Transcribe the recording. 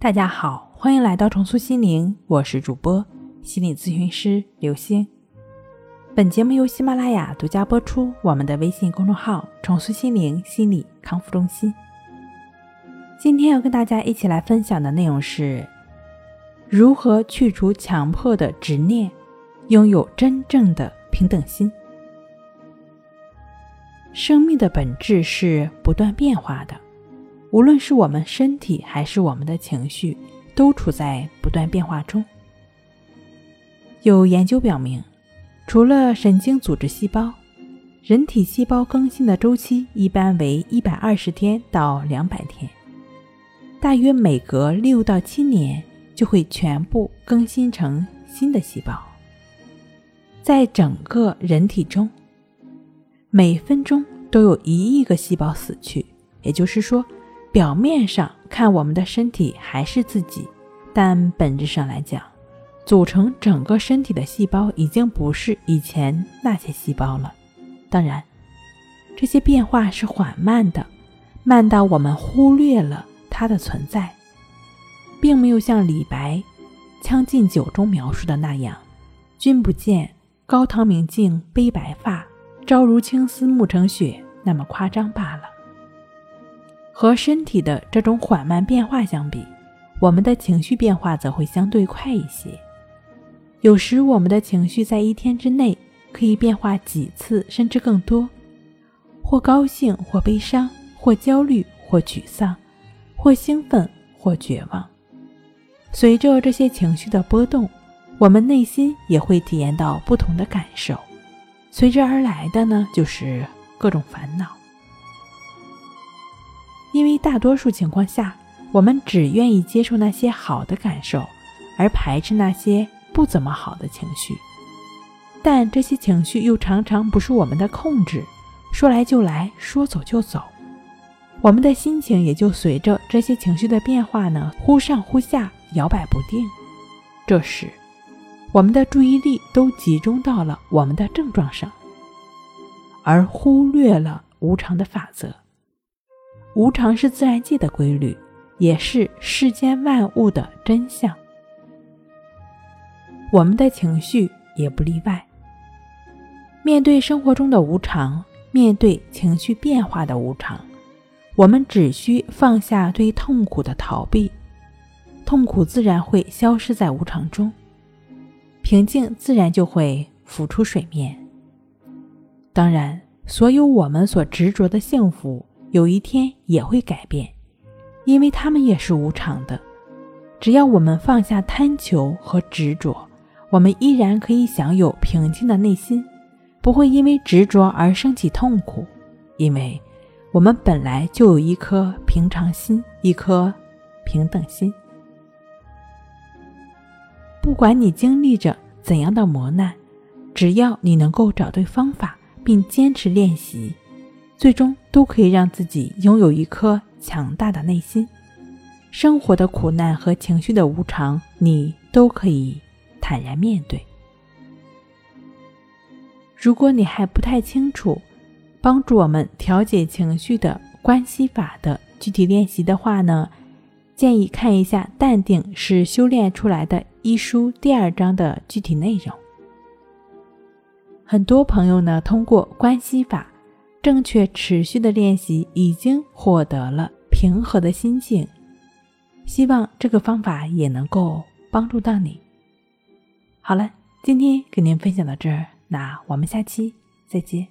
大家好，欢迎来到重塑心灵，我是主播心理咨询师刘星。本节目由喜马拉雅独家播出。我们的微信公众号“重塑心灵心理康复中心”。今天要跟大家一起来分享的内容是：如何去除强迫的执念，拥有真正的平等心。生命的本质是不断变化的。无论是我们身体还是我们的情绪，都处在不断变化中。有研究表明，除了神经组织细胞，人体细胞更新的周期一般为一百二十天到两百天，大约每隔六到七年就会全部更新成新的细胞。在整个人体中，每分钟都有一亿个细胞死去，也就是说。表面上看，我们的身体还是自己，但本质上来讲，组成整个身体的细胞已经不是以前那些细胞了。当然，这些变化是缓慢的，慢到我们忽略了它的存在，并没有像李白《将进酒》中描述的那样：“君不见，高堂明镜悲白发，朝如青丝暮成雪”那么夸张罢了。和身体的这种缓慢变化相比，我们的情绪变化则会相对快一些。有时，我们的情绪在一天之内可以变化几次，甚至更多，或高兴，或悲伤，或焦虑，或沮丧，或兴奋，或绝望。随着这些情绪的波动，我们内心也会体验到不同的感受，随之而来的呢，就是各种烦恼。因为大多数情况下，我们只愿意接受那些好的感受，而排斥那些不怎么好的情绪。但这些情绪又常常不是我们的控制，说来就来，说走就走。我们的心情也就随着这些情绪的变化呢，忽上忽下，摇摆不定。这时，我们的注意力都集中到了我们的症状上，而忽略了无常的法则。无常是自然界的规律，也是世间万物的真相。我们的情绪也不例外。面对生活中的无常，面对情绪变化的无常，我们只需放下对痛苦的逃避，痛苦自然会消失在无常中，平静自然就会浮出水面。当然，所有我们所执着的幸福。有一天也会改变，因为他们也是无常的。只要我们放下贪求和执着，我们依然可以享有平静的内心，不会因为执着而升起痛苦。因为我们本来就有一颗平常心，一颗平等心。不管你经历着怎样的磨难，只要你能够找对方法，并坚持练习。最终都可以让自己拥有一颗强大的内心，生活的苦难和情绪的无常，你都可以坦然面对。如果你还不太清楚帮助我们调节情绪的关系法的具体练习的话呢，建议看一下《淡定是修炼出来的》一书第二章的具体内容。很多朋友呢，通过关系法。正确持续的练习已经获得了平和的心境，希望这个方法也能够帮助到你。好了，今天给您分享到这儿，那我们下期再见。